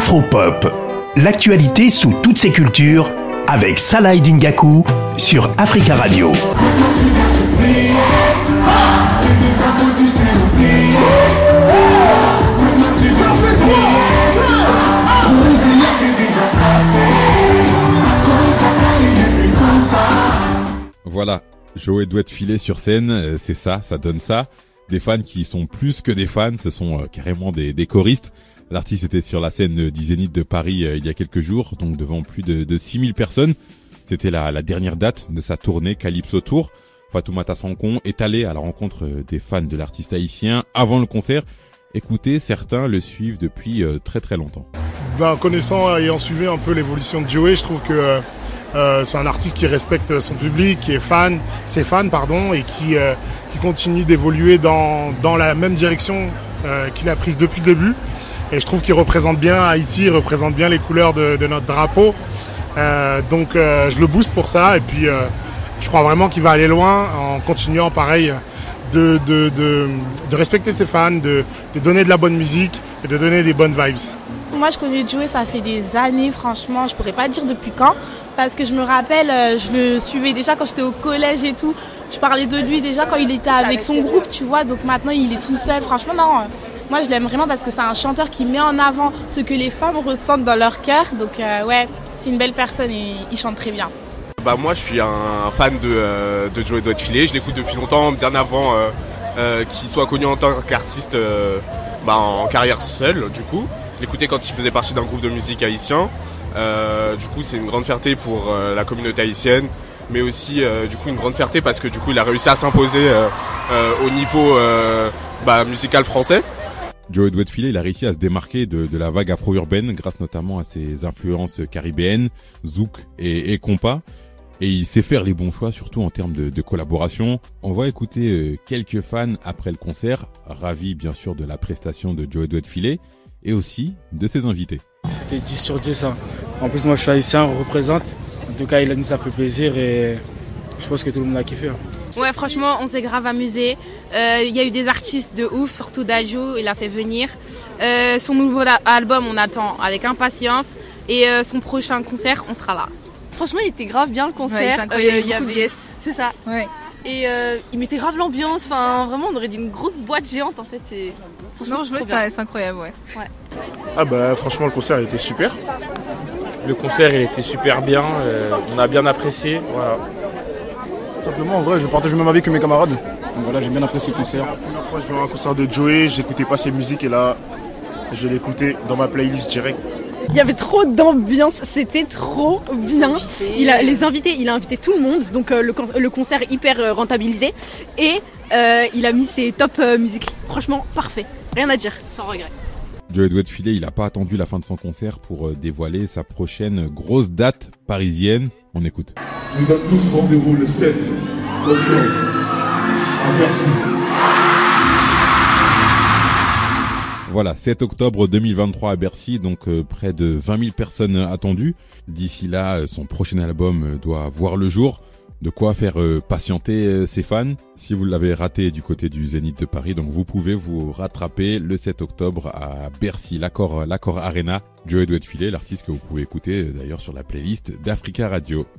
Afropop, l'actualité sous toutes ses cultures avec Salah Dingaku sur Africa Radio. Voilà, Joey doit être filé sur scène, euh, c'est ça, ça donne ça. Des fans qui sont plus que des fans, ce sont euh, carrément des, des choristes. L'artiste était sur la scène du Zénith de Paris euh, il y a quelques jours, donc devant plus de, de 6000 personnes. C'était la, la dernière date de sa tournée Calypso Tour. Fatoumata Sankon est allé à la rencontre des fans de l'artiste haïtien avant le concert. Écoutez, certains le suivent depuis très très longtemps. Ben, connaissant, ayant suivi un peu l'évolution de Joey, je trouve que euh, c'est un artiste qui respecte son public, qui est fan, ses fans pardon, et qui, euh, qui continue d'évoluer dans, dans la même direction euh, qu'il a prise depuis le début. Et je trouve qu'il représente bien Haïti, il représente bien les couleurs de, de notre drapeau. Donc je le booste pour ça. Et puis je crois vraiment qu'il va aller loin en continuant pareil de, de, de, de respecter ses fans, de, de donner de la bonne musique et de donner des bonnes vibes. Moi, je connais Joey, ça fait des années, franchement, je pourrais pas dire depuis quand, parce que je me rappelle, euh, je le suivais déjà quand j'étais au collège et tout. Je parlais de lui déjà quand il était avec son groupe, tu vois, donc maintenant il est tout seul. Franchement, non. Moi, je l'aime vraiment parce que c'est un chanteur qui met en avant ce que les femmes ressentent dans leur cœur. Donc, euh, ouais, c'est une belle personne et il chante très bien. Bah moi, je suis un fan de, euh, de Joey Doit Filer. Je l'écoute depuis longtemps, bien avant euh, euh, qu'il soit connu en tant qu'artiste bah, en carrière seule, du coup. Je quand il faisait partie d'un groupe de musique haïtien. Euh, du coup, c'est une grande fierté pour euh, la communauté haïtienne, mais aussi euh, du coup une grande fierté parce que du coup, il a réussi à s'imposer au niveau bah, musical français. Joey Filet, il a réussi à se démarquer de, de la vague afro-urbaine grâce notamment à ses influences caribéennes, zouk et, et compas. Et il sait faire les bons choix, surtout en termes de, de collaboration. On va écouter quelques fans après le concert, ravis bien sûr de la prestation de Joey Filet et aussi de ses invités. C'était 10 sur 10. Hein. En plus, moi je suis haïtien, on représente. En tout cas, il a nous a fait plaisir et je pense que tout le monde a kiffé. Hein. Ouais, franchement, on s'est grave amusé. Euh, il y a eu des artistes de ouf, surtout Dajou, il a fait venir. Euh, son nouveau album, on attend avec impatience. Et euh, son prochain concert, on sera là. Franchement, il était grave bien le concert. Ouais, il y avait beaucoup de guests. C'est ça. Ouais. Et il mettait grave l'ambiance. Enfin, vraiment, on aurait dit une grosse boîte géante en fait. Et... Non, je c'est incroyable, ouais. ouais. Ah bah franchement le concert il était super. Le concert il était super bien, euh, on a bien apprécié, voilà. Simplement en vrai je partage le même avis que mes camarades. Donc voilà j'ai bien apprécié le concert. La première fois je vais à un concert de Joey, j'écoutais pas ses musiques et là je l'ai écouté dans ma playlist direct. Il y avait trop d'ambiance, c'était trop bien. Il a les invités, il a invité tout le monde, donc euh, le, le, concert hyper euh, rentabilisé et euh, il a mis ses top euh, musiques. Franchement parfait, rien à dire, sans regret. Joey Doit Filet, il n'a pas attendu la fin de son concert pour euh, dévoiler sa prochaine grosse date parisienne. On écoute. Je vous donne tous rendez-vous le 7 octobre à Bercy. Voilà, 7 octobre 2023 à Bercy, donc euh, près de 20 000 personnes attendues. D'ici là, euh, son prochain album euh, doit voir le jour. De quoi faire patienter ses fans. Si vous l'avez raté du côté du Zénith de Paris, donc vous pouvez vous rattraper le 7 octobre à Bercy, l'accord, l'accord Arena. Joey doit filer, l'artiste que vous pouvez écouter d'ailleurs sur la playlist d'Africa Radio.